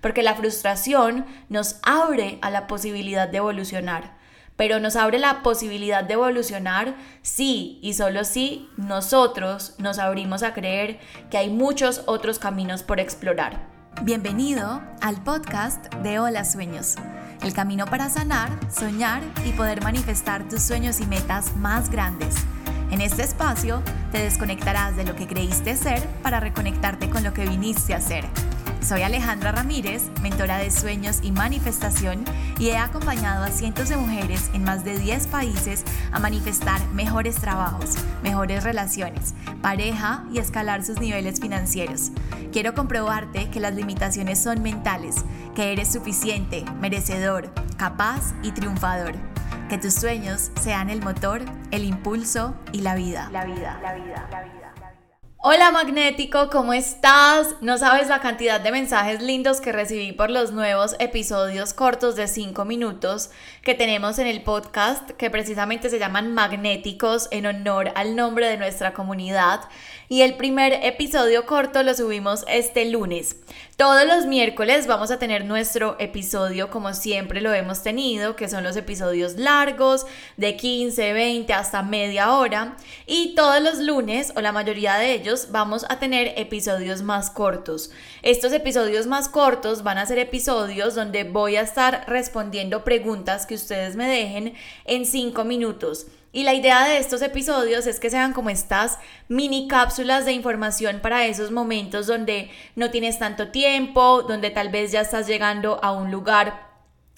porque la frustración nos abre a la posibilidad de evolucionar pero nos abre la posibilidad de evolucionar si y solo si nosotros nos abrimos a creer que hay muchos otros caminos por explorar. Bienvenido al podcast de Hola Sueños, el camino para sanar, soñar y poder manifestar tus sueños y metas más grandes. En este espacio te desconectarás de lo que creíste ser para reconectarte con lo que viniste a ser soy Alejandra Ramírez, mentora de sueños y manifestación, y he acompañado a cientos de mujeres en más de 10 países a manifestar mejores trabajos, mejores relaciones, pareja y escalar sus niveles financieros. Quiero comprobarte que las limitaciones son mentales, que eres suficiente, merecedor, capaz y triunfador. Que tus sueños sean el motor, el impulso y la vida. La vida, la vida, la vida. Hola magnético, ¿cómo estás? No sabes la cantidad de mensajes lindos que recibí por los nuevos episodios cortos de 5 minutos que tenemos en el podcast que precisamente se llaman magnéticos en honor al nombre de nuestra comunidad y el primer episodio corto lo subimos este lunes. Todos los miércoles vamos a tener nuestro episodio como siempre lo hemos tenido, que son los episodios largos de 15, 20 hasta media hora y todos los lunes o la mayoría de ellos vamos a tener episodios más cortos. Estos episodios más cortos van a ser episodios donde voy a estar respondiendo preguntas que ustedes me dejen en 5 minutos. Y la idea de estos episodios es que sean como estas mini cápsulas de información para esos momentos donde no tienes tanto tiempo, donde tal vez ya estás llegando a un lugar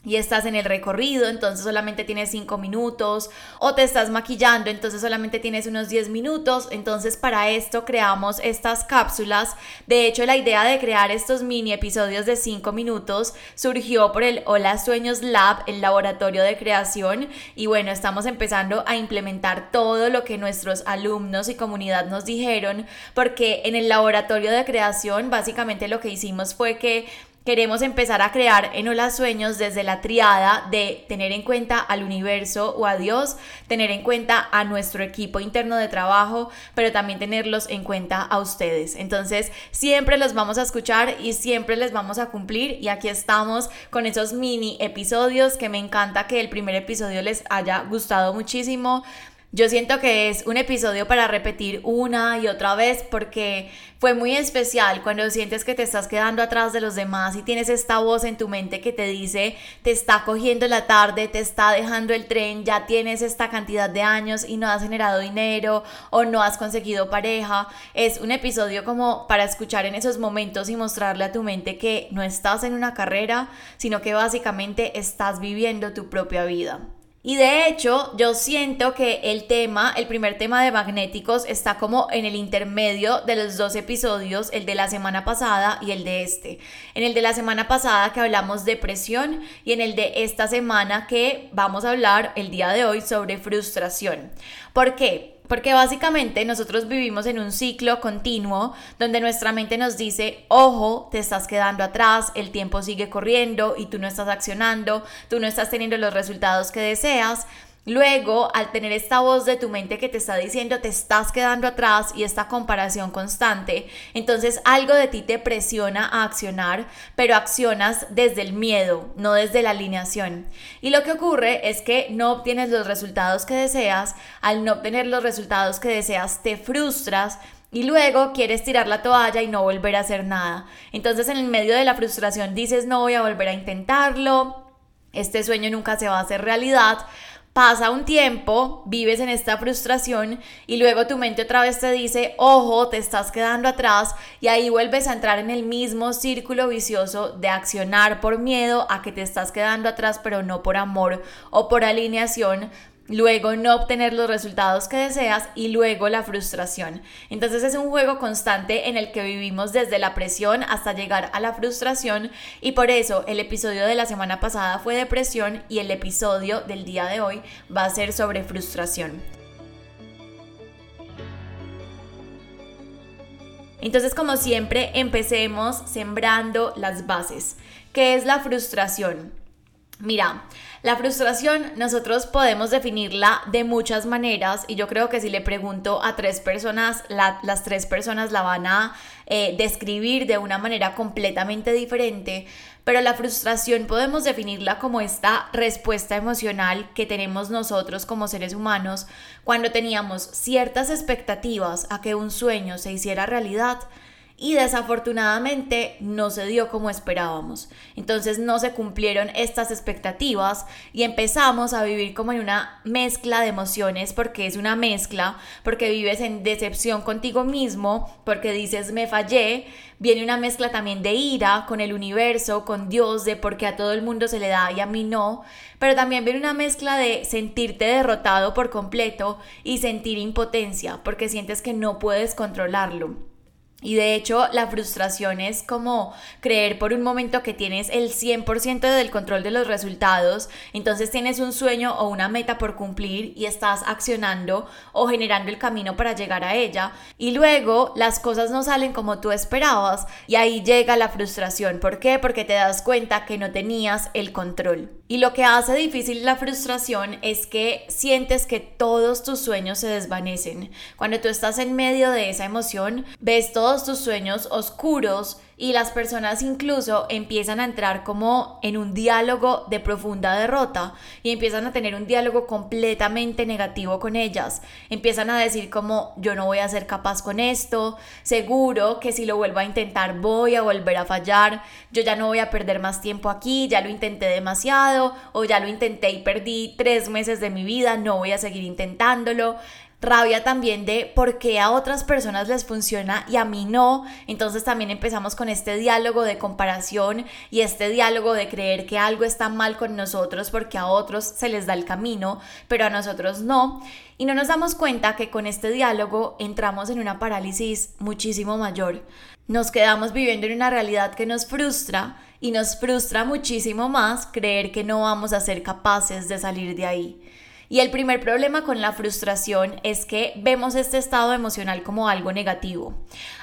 y estás en el recorrido, entonces solamente tienes 5 minutos, o te estás maquillando, entonces solamente tienes unos 10 minutos, entonces para esto creamos estas cápsulas. De hecho, la idea de crear estos mini episodios de 5 minutos surgió por el Hola Sueños Lab, el laboratorio de creación, y bueno, estamos empezando a implementar todo lo que nuestros alumnos y comunidad nos dijeron, porque en el laboratorio de creación básicamente lo que hicimos fue que queremos empezar a crear en Hola Sueños desde la triada de tener en cuenta al universo o a Dios, tener en cuenta a nuestro equipo interno de trabajo, pero también tenerlos en cuenta a ustedes. Entonces, siempre los vamos a escuchar y siempre les vamos a cumplir y aquí estamos con esos mini episodios que me encanta que el primer episodio les haya gustado muchísimo. Yo siento que es un episodio para repetir una y otra vez porque fue muy especial cuando sientes que te estás quedando atrás de los demás y tienes esta voz en tu mente que te dice, te está cogiendo la tarde, te está dejando el tren, ya tienes esta cantidad de años y no has generado dinero o no has conseguido pareja. Es un episodio como para escuchar en esos momentos y mostrarle a tu mente que no estás en una carrera, sino que básicamente estás viviendo tu propia vida. Y de hecho, yo siento que el tema, el primer tema de magnéticos, está como en el intermedio de los dos episodios, el de la semana pasada y el de este. En el de la semana pasada que hablamos de presión y en el de esta semana que vamos a hablar el día de hoy sobre frustración. ¿Por qué? Porque básicamente nosotros vivimos en un ciclo continuo donde nuestra mente nos dice, ojo, te estás quedando atrás, el tiempo sigue corriendo y tú no estás accionando, tú no estás teniendo los resultados que deseas. Luego, al tener esta voz de tu mente que te está diciendo te estás quedando atrás y esta comparación constante, entonces algo de ti te presiona a accionar, pero accionas desde el miedo, no desde la alineación. Y lo que ocurre es que no obtienes los resultados que deseas, al no obtener los resultados que deseas te frustras, y luego quieres tirar la toalla y no volver a hacer nada. Entonces en el medio de la frustración dices no voy a volver a intentarlo, este sueño nunca se va a hacer realidad, Pasa un tiempo, vives en esta frustración y luego tu mente otra vez te dice, ojo, te estás quedando atrás y ahí vuelves a entrar en el mismo círculo vicioso de accionar por miedo a que te estás quedando atrás, pero no por amor o por alineación, luego no obtener los resultados que deseas y luego la frustración. Entonces es un juego constante en el que vivimos desde la presión hasta llegar a la frustración y por eso el episodio de la semana pasada fue depresión y el episodio del día de hoy va a ser sobre frustración. Entonces, como siempre, empecemos sembrando las bases. ¿Qué es la frustración? Mira, la frustración nosotros podemos definirla de muchas maneras y yo creo que si le pregunto a tres personas, las tres personas la van a eh, describir de una manera completamente diferente, pero la frustración podemos definirla como esta respuesta emocional que tenemos nosotros como seres humanos cuando teníamos ciertas expectativas a que un sueño se hiciera realidad y desafortunadamente no se dio como esperábamos. Entonces no se cumplieron estas expectativas y empezamos a vivir como en una mezcla de emociones porque es una mezcla, porque vives en decepción contigo mismo, porque dices me fallé, viene una mezcla también de ira con el universo, con Dios, de porque a todo el mundo se le da y a mí no, pero también viene una mezcla de sentirte derrotado por completo y sentir impotencia porque sientes que no puedes controlarlo. Y de hecho, la frustración es como creer por un momento que tienes el 100% del control de los resultados, entonces tienes un sueño o una meta por cumplir y estás accionando o generando el camino para llegar a ella, y luego las cosas no salen como tú esperabas y ahí llega la frustración. ¿Por qué? Porque te das cuenta que no tenías el control. Y lo que hace difícil la frustración es que sientes que todos tus sueños se desvanecen. Cuando tú estás en medio de esa emoción, ves todos tus sueños oscuros y las personas incluso empiezan a entrar como en un diálogo de profunda derrota y empiezan a tener un diálogo completamente negativo con ellas. Empiezan a decir como yo no voy a ser capaz con esto, seguro que si lo vuelvo a intentar voy a volver a fallar, yo ya no voy a perder más tiempo aquí, ya lo intenté demasiado o ya lo intenté y perdí tres meses de mi vida, no voy a seguir intentándolo rabia también de por qué a otras personas les funciona y a mí no. Entonces también empezamos con este diálogo de comparación y este diálogo de creer que algo está mal con nosotros porque a otros se les da el camino, pero a nosotros no. Y no nos damos cuenta que con este diálogo entramos en una parálisis muchísimo mayor. Nos quedamos viviendo en una realidad que nos frustra y nos frustra muchísimo más creer que no vamos a ser capaces de salir de ahí. Y el primer problema con la frustración es que vemos este estado emocional como algo negativo,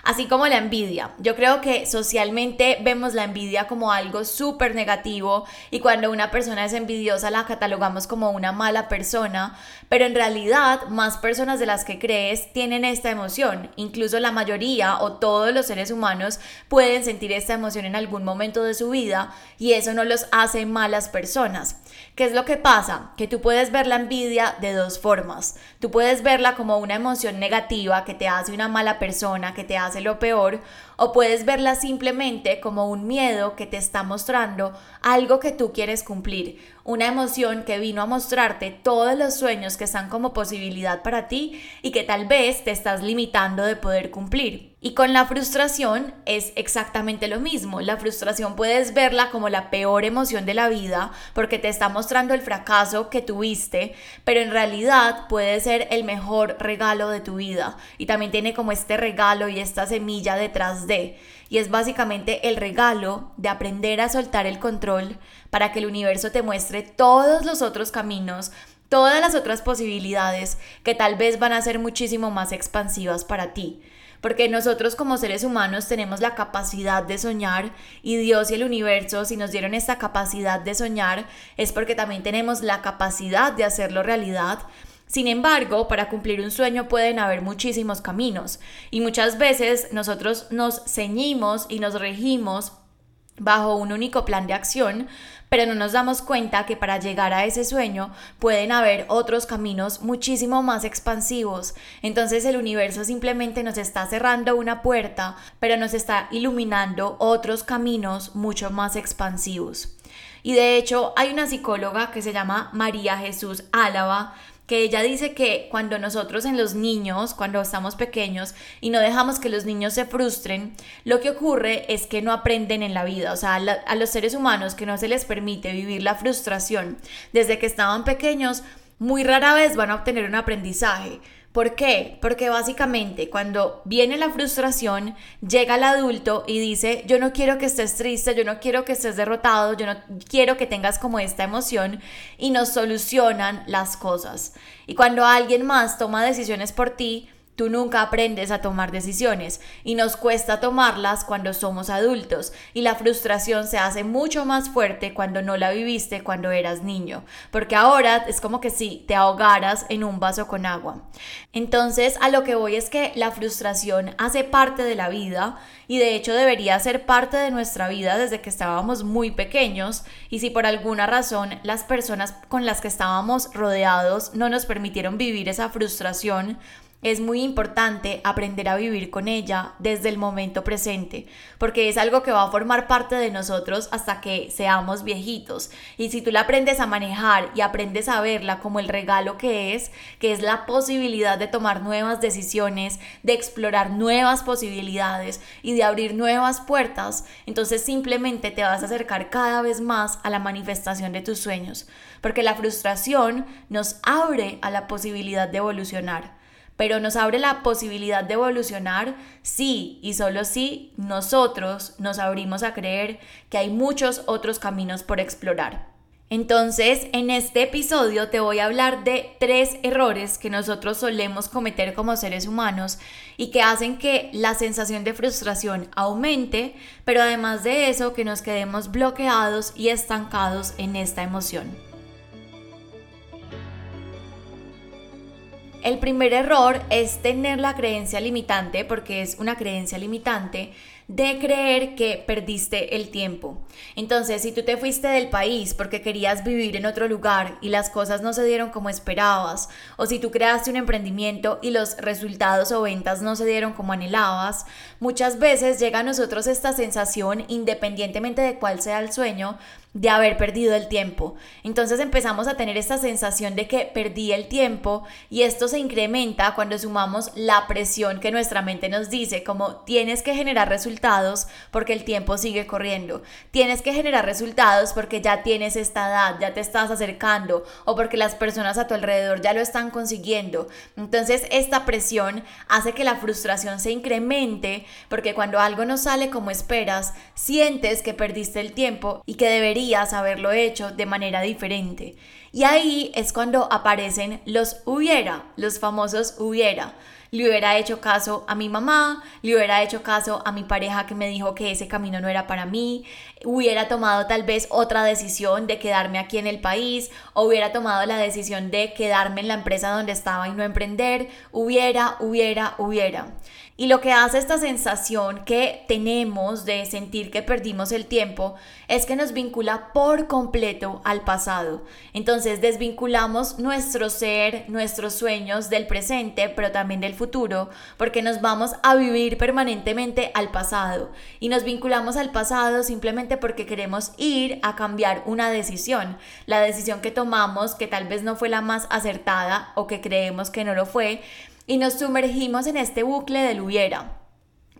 así como la envidia. Yo creo que socialmente vemos la envidia como algo súper negativo y cuando una persona es envidiosa la catalogamos como una mala persona, pero en realidad más personas de las que crees tienen esta emoción. Incluso la mayoría o todos los seres humanos pueden sentir esta emoción en algún momento de su vida y eso no los hace malas personas. ¿Qué es lo que pasa? Que tú puedes ver la envidia de dos formas. Tú puedes verla como una emoción negativa que te hace una mala persona, que te hace lo peor, o puedes verla simplemente como un miedo que te está mostrando algo que tú quieres cumplir, una emoción que vino a mostrarte todos los sueños que están como posibilidad para ti y que tal vez te estás limitando de poder cumplir. Y con la frustración es exactamente lo mismo. La frustración puedes verla como la peor emoción de la vida porque te está mostrando el fracaso que tuviste, pero en realidad puede ser el mejor regalo de tu vida. Y también tiene como este regalo y esta semilla detrás Y es básicamente el regalo de aprender a soltar el control para que el universo te muestre todos los otros caminos todas las otras posibilidades que tal vez van a ser muchísimo más expansivas para ti porque nosotros como seres humanos tenemos la capacidad de soñar y Dios y el universo si nos dieron esta capacidad de soñar es porque también tenemos la capacidad de hacerlo realidad. Sin embargo, para cumplir un sueño pueden haber muchísimos caminos y muchas veces nosotros nos ceñimos y nos regimos bajo un único plan de acción, pero no nos damos cuenta que para llegar a ese sueño pueden haber otros caminos muchísimo más expansivos. Entonces el universo simplemente nos está cerrando una puerta, pero nos está iluminando otros caminos mucho más expansivos. Y de hecho hay una psicóloga que se llama María Jesús Álava, que ella dice que cuando nosotros en los niños, cuando estamos pequeños y no dejamos que los niños se frustren, lo que ocurre es que no aprenden en la vida, o sea, a, los seres humanos que no se les permite vivir la frustración desde que estaban pequeños, muy rara vez van a obtener un aprendizaje. ¿Por qué? Porque básicamente cuando viene la frustración, llega el adulto y dice, yo no quiero que estés triste, yo no quiero que estés derrotado, yo no quiero que tengas como esta emoción y nos solucionan las cosas. Y cuando alguien más toma decisiones por ti, Tú nunca aprendes a tomar decisiones y nos cuesta tomarlas cuando somos adultos y la frustración se hace mucho más fuerte cuando no la viviste cuando eras niño, porque ahora es como que si te ahogaras en un vaso con agua. Entonces a lo que voy es que la frustración hace parte de la vida y de hecho debería ser parte de nuestra vida desde que estábamos muy pequeños y si por alguna razón las personas con las que estábamos rodeados no nos permitieron vivir esa frustración, es muy importante aprender a vivir con ella desde el momento presente, porque es algo que va a formar parte de nosotros hasta que seamos viejitos. Y si tú la aprendes a manejar y aprendes a verla como el regalo que es, que es la posibilidad de tomar nuevas decisiones, de explorar nuevas posibilidades y de abrir nuevas puertas, entonces simplemente te vas a acercar cada vez más a la manifestación de tus sueños, porque la frustración nos abre a la posibilidad de evolucionar pero nos abre la posibilidad de evolucionar si y solo si nosotros nos abrimos a creer que hay muchos otros caminos por explorar. Entonces, en este episodio te voy a hablar de tres errores que nosotros solemos cometer como seres humanos y que hacen que la sensación de frustración aumente, pero además de eso que nos quedemos bloqueados y estancados en esta emoción. El primer error es tener la creencia limitante, porque es una creencia limitante, de creer que perdiste el tiempo. Entonces, si tú te fuiste del país porque querías vivir en otro lugar y las cosas no se dieron como esperabas, o si tú creaste un emprendimiento y los resultados o ventas no se dieron como anhelabas, muchas veces llega a nosotros esta sensación, independientemente de cuál sea el sueño, de haber perdido el tiempo. Entonces empezamos a tener esta sensación de que perdí el tiempo y esto se incrementa cuando sumamos la presión que nuestra mente nos dice, como tienes que generar resultados porque el tiempo sigue corriendo, tienes que generar resultados porque ya tienes esta edad, ya te estás acercando o porque las personas a tu alrededor ya lo están consiguiendo. Entonces esta presión hace que la frustración se incremente porque cuando algo no sale como esperas, sientes que perdiste el tiempo y que deberías haberlo hecho de manera diferente. Y ahí es cuando aparecen los hubiera, los famosos hubiera. Le hubiera hecho caso a mi mamá, le hubiera hecho caso a mi pareja que me dijo que ese camino no era para mí, hubiera tomado tal vez otra decisión de quedarme aquí en el país, o hubiera tomado la decisión de quedarme en la empresa donde estaba y no emprender, hubiera, hubiera, hubiera. Y lo que hace esta sensación que tenemos de sentir que perdimos el tiempo es que nos vincula por completo al pasado. Entonces desvinculamos nuestro ser, nuestros sueños del presente, pero también del futuro, porque nos vamos a vivir permanentemente al pasado. Y nos vinculamos al pasado simplemente porque queremos ir a cambiar una decisión. La decisión que tomamos, que tal vez no fue la más acertada o que creemos que no lo fue y nos sumergimos en este bucle del hubiera.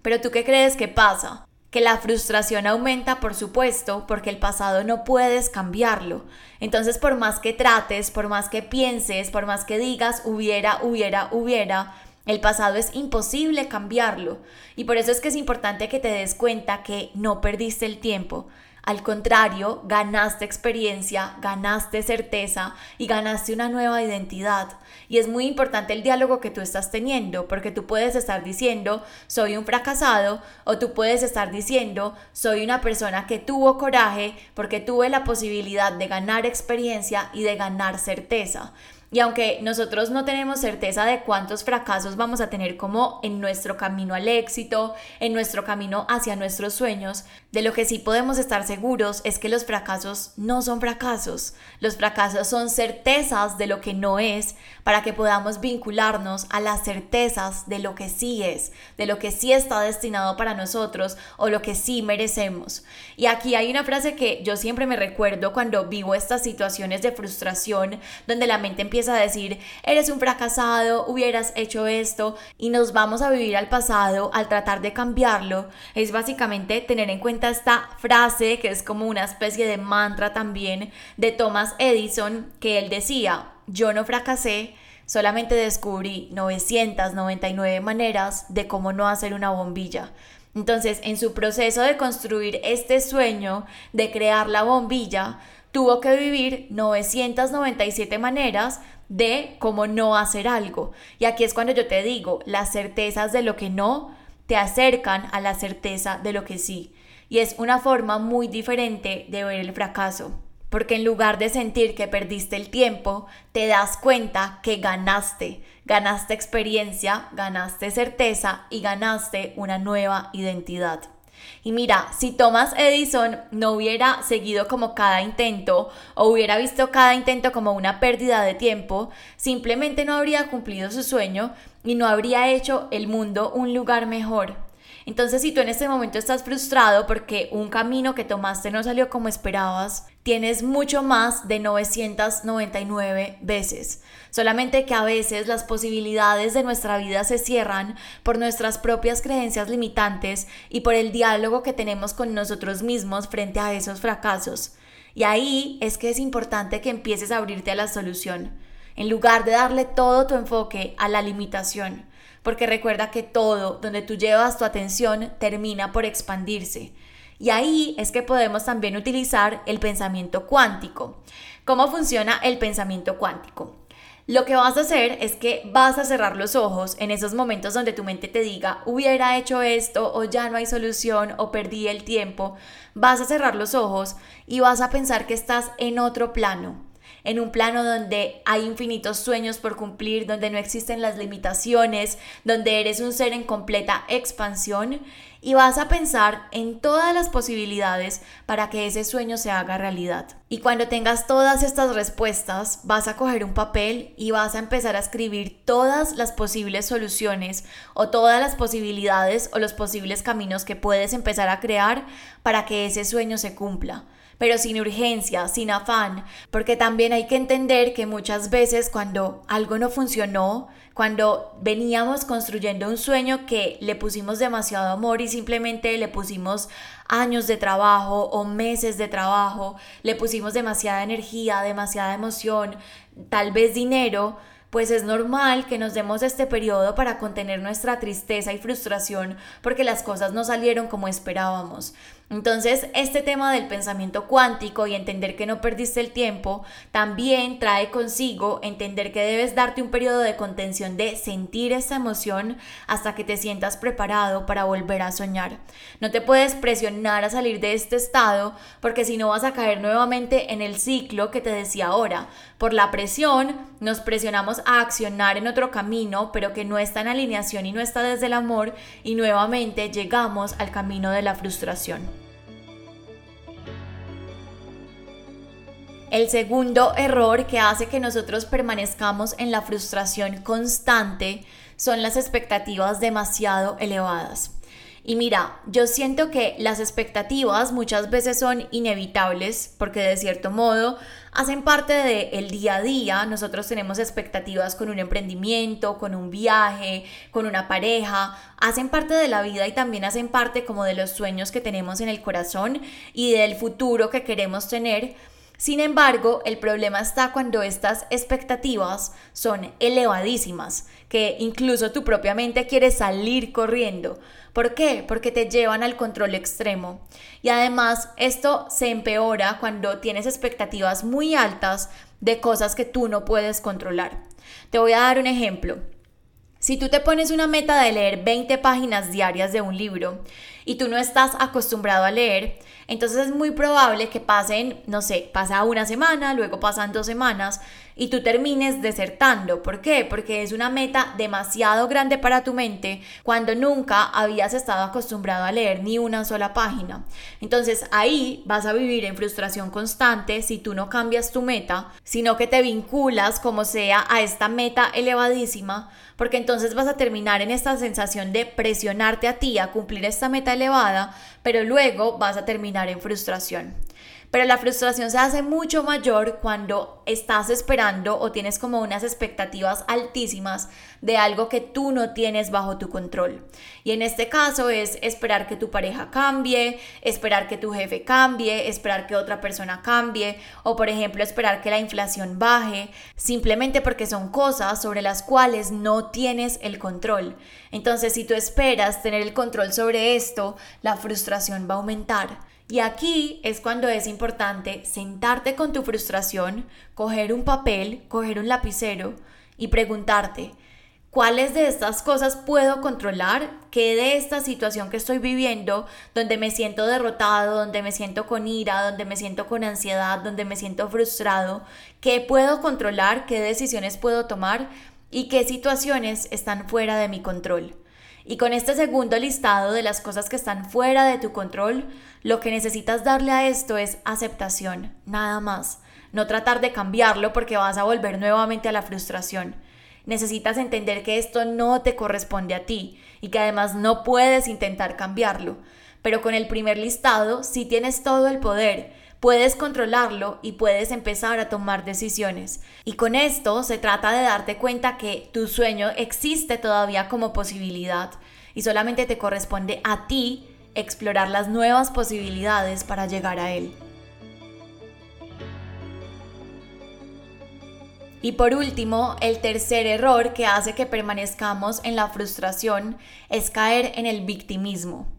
Pero tú qué crees que pasa? Que la frustración aumenta, por supuesto, porque el pasado no puedes cambiarlo. Entonces, por más que trates, por más que pienses, por más que digas hubiera, hubiera, hubiera, el pasado es imposible cambiarlo. Y por eso es que es importante que te des cuenta que no perdiste el tiempo, al contrario, ganaste experiencia, ganaste certeza y ganaste una nueva identidad. Y es muy importante el diálogo que tú estás teniendo, porque tú puedes estar diciendo, soy un fracasado, o tú puedes estar diciendo, soy una persona que tuvo coraje porque tuve la posibilidad de ganar experiencia y de ganar certeza. Y aunque nosotros no tenemos certeza de cuántos fracasos vamos a tener como en nuestro camino al éxito, en nuestro camino hacia nuestros sueños, de lo que sí podemos estar seguros es que los fracasos no son fracasos. Los fracasos son certezas de lo que no es para que podamos vincularnos a las certezas de lo que sí es, de lo que sí está destinado para nosotros o lo que sí merecemos. Y aquí hay una frase que yo siempre me recuerdo cuando vivo estas situaciones de frustración donde la mente empieza a decir, eres un fracasado, hubieras hecho esto y nos vamos a vivir al pasado al tratar de cambiarlo, es básicamente tener en cuenta esta frase que es como una especie de mantra también de Thomas Edison que él decía, yo no fracasé, solamente descubrí 999 maneras de cómo no hacer una bombilla. Entonces, en su proceso de construir este sueño de crear la bombilla, tuvo que vivir 997 maneras de cómo no hacer algo. Y aquí es cuando yo te digo, las certezas de lo que no te acercan a la certeza de lo que sí. Y es una forma muy diferente de ver el fracaso. Porque en lugar de sentir que perdiste el tiempo, te das cuenta que ganaste. Ganaste experiencia, ganaste certeza y ganaste una nueva identidad. Y mira, si Thomas Edison no hubiera seguido como cada intento o hubiera visto cada intento como una pérdida de tiempo, simplemente no habría cumplido su sueño y no habría hecho el mundo un lugar mejor. Entonces, si tú en este momento estás frustrado porque un camino que tomaste no salió como esperabas, tienes mucho más de 999 veces. Solamente que a veces las posibilidades de nuestra vida se cierran por nuestras propias creencias limitantes y por el diálogo que tenemos con nosotros mismos frente a esos fracasos. Y ahí es que es importante que empieces a abrirte a la solución, en lugar de darle todo tu enfoque a la limitación porque recuerda que todo donde tú llevas tu atención termina por expandirse. Y ahí es que podemos también utilizar el pensamiento cuántico. ¿Cómo funciona el pensamiento cuántico? Lo que vas a hacer es que vas a cerrar los ojos en esos momentos donde tu mente te diga, hubiera hecho esto o ya no hay solución o perdí el tiempo. Vas a cerrar los ojos y vas a pensar que estás en otro plano, en un plano donde hay infinitos sueños por cumplir, donde no existen las limitaciones, donde eres un ser en completa expansión y vas a pensar en todas las posibilidades para que ese sueño se haga realidad. Y cuando tengas todas estas respuestas, vas a coger un papel y vas a empezar a escribir todas las posibles soluciones o todas las posibilidades o los posibles caminos que puedes empezar a crear para que ese sueño se cumpla pero sin urgencia, sin afán, porque también hay que entender que muchas veces cuando algo no funcionó, cuando veníamos construyendo un sueño que le pusimos demasiado amor y simplemente le pusimos años de trabajo o meses de trabajo, le pusimos demasiada energía, demasiada emoción, tal vez dinero, pues es normal que nos demos este periodo para contener nuestra tristeza y frustración porque las cosas no salieron como esperábamos. Entonces, este tema del pensamiento cuántico y entender que no perdiste el tiempo también trae consigo entender que debes darte un periodo de contención de sentir esa emoción hasta que te sientas preparado para volver a soñar. No te puedes presionar a salir de este estado porque si no vas a caer nuevamente en el ciclo que te decía ahora. Por la presión nos presionamos a accionar en otro camino, pero que no está en alineación y no está desde el amor y nuevamente llegamos al camino de la frustración. El segundo error que hace que nosotros permanezcamos en la frustración constante son las expectativas demasiado elevadas. Y mira, yo siento que las expectativas muchas veces son inevitables porque de cierto modo hacen parte del día a día. Nosotros tenemos expectativas con un emprendimiento, con un viaje, con una pareja. Hacen parte de la vida y también hacen parte como de los sueños que tenemos en el corazón y del futuro que queremos tener sin embargo, el problema está cuando estas expectativas son elevadísimas, que incluso tu propia mente quiere salir corriendo. ¿Por qué? Porque te llevan al control extremo. Y además esto se empeora cuando tienes expectativas muy altas de cosas que tú no puedes controlar. Te voy a dar un ejemplo. Si tú te pones una meta de leer 20 páginas diarias de un libro y tú no estás acostumbrado a leer, entonces es muy probable que pasen, no sé, pasa una semana, luego pasan dos semanas y tú termines desertando. ¿Por qué? Porque es una meta demasiado grande para tu mente cuando nunca habías estado acostumbrado a leer ni una sola página. Entonces ahí vas a vivir en frustración constante si tú no cambias tu meta, sino que te vinculas como sea a esta meta elevadísima, porque entonces vas a terminar en esta sensación de presionarte a ti a cumplir esta meta elevada, pero luego vas a terminar en frustración. Pero la frustración se hace mucho mayor cuando estás esperando o tienes como unas expectativas altísimas de algo que tú no tienes bajo tu control. Y en este caso es esperar que tu pareja cambie, esperar que tu jefe cambie, esperar que otra persona cambie o por ejemplo esperar que la inflación baje, simplemente porque son cosas sobre las cuales no tienes el control. Entonces si tú esperas tener el control sobre esto, la frustración va a aumentar. Y aquí es cuando es importante sentarte con tu frustración, coger un papel, coger un lapicero y preguntarte, ¿cuáles de estas cosas puedo controlar? ¿Qué de esta situación que estoy viviendo, donde me siento derrotado, donde me siento con ira, donde me siento con ansiedad, donde me siento frustrado? ¿Qué puedo controlar? ¿Qué decisiones puedo tomar? ¿Y qué situaciones están fuera de mi control? Y con este segundo listado de las cosas que están fuera de tu control, lo que necesitas darle a esto es aceptación, nada más. No tratar de cambiarlo porque vas a volver nuevamente a la frustración. Necesitas entender que esto no te corresponde a ti y que además no puedes intentar cambiarlo. Pero con el primer listado sí tienes todo el poder puedes controlarlo y puedes empezar a tomar decisiones. Y con esto se trata de darte cuenta que tu sueño existe todavía como posibilidad y solamente te corresponde a ti explorar las nuevas posibilidades para llegar a él. Y por último, el tercer error que hace que permanezcamos en la frustración es caer en el victimismo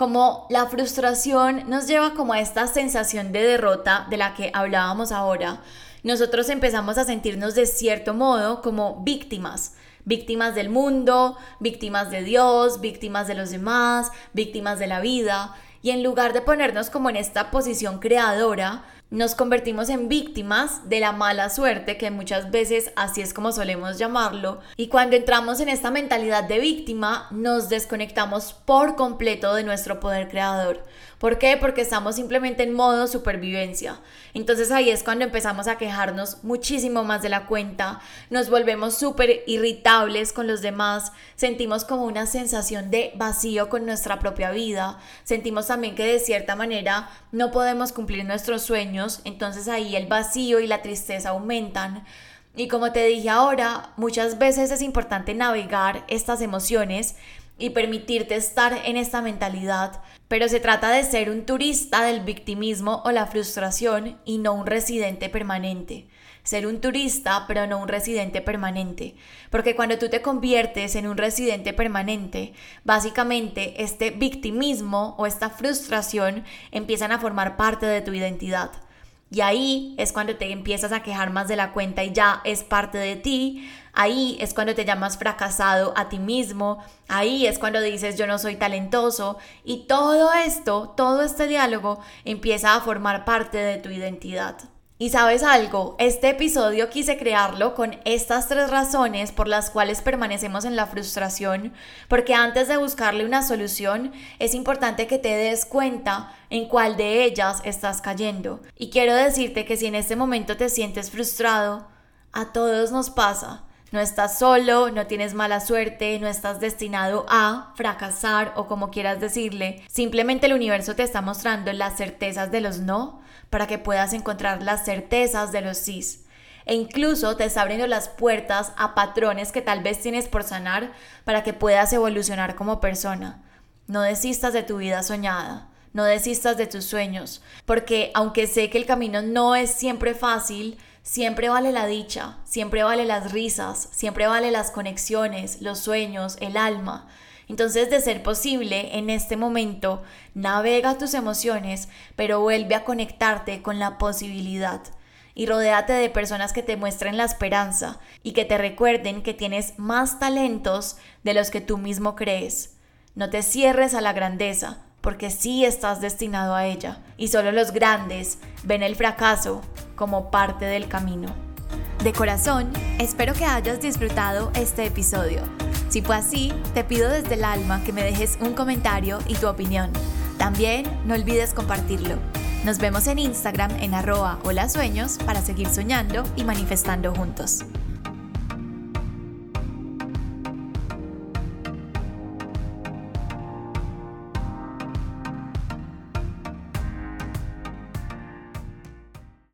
como la frustración nos lleva como a esta sensación de derrota de la que hablábamos ahora, nosotros empezamos a sentirnos de cierto modo como víctimas, víctimas del mundo, víctimas de Dios, víctimas de los demás, víctimas de la vida, y en lugar de ponernos como en esta posición creadora, nos convertimos en víctimas de la mala suerte, que muchas veces así es como solemos llamarlo, y cuando entramos en esta mentalidad de víctima, nos desconectamos por completo de nuestro poder creador. ¿Por qué? Porque estamos simplemente en modo supervivencia. Entonces ahí es cuando empezamos a quejarnos muchísimo más de la cuenta, nos volvemos súper irritables con los demás, sentimos como una sensación de vacío con nuestra propia vida, sentimos también que de cierta manera no podemos cumplir nuestros sueños, entonces ahí el vacío y la tristeza aumentan. Y como te dije ahora, muchas veces es importante navegar estas emociones y permitirte estar en esta mentalidad, pero se trata de ser un turista del victimismo o la frustración y no un residente permanente. Ser un turista, pero no un residente permanente. Porque cuando tú te conviertes en un residente permanente, básicamente este victimismo o esta frustración empiezan a formar parte de tu identidad. Y ahí es cuando te empiezas a quejar más de la cuenta y ya es parte de ti. Ahí es cuando te llamas fracasado a ti mismo. Ahí es cuando dices yo no soy talentoso. Y todo esto, todo este diálogo empieza a formar parte de tu identidad. Y sabes algo, este episodio quise crearlo con estas tres razones por las cuales permanecemos en la frustración, porque antes de buscarle una solución es importante que te des cuenta en cuál de ellas estás cayendo. Y quiero decirte que si en este momento te sientes frustrado, a todos nos pasa. No estás solo, no tienes mala suerte, no estás destinado a fracasar o como quieras decirle. Simplemente el universo te está mostrando las certezas de los no para que puedas encontrar las certezas de los sís. E incluso te está abriendo las puertas a patrones que tal vez tienes por sanar para que puedas evolucionar como persona. No desistas de tu vida soñada, no desistas de tus sueños, porque aunque sé que el camino no es siempre fácil, siempre vale la dicha, siempre vale las risas, siempre vale las conexiones, los sueños, el alma. Entonces, de ser posible, en este momento, navega tus emociones, pero vuelve a conectarte con la posibilidad. Y rodéate de personas que te muestren la esperanza y que te recuerden que tienes más talentos de los que tú mismo crees. No te cierres a la grandeza, porque sí estás destinado a ella. Y solo los grandes ven el fracaso como parte del camino. De corazón, espero que hayas disfrutado este episodio. Si fue así, te pido desde el alma que me dejes un comentario y tu opinión. También no olvides compartirlo. Nos vemos en Instagram en arroba hola sueños para seguir soñando y manifestando juntos.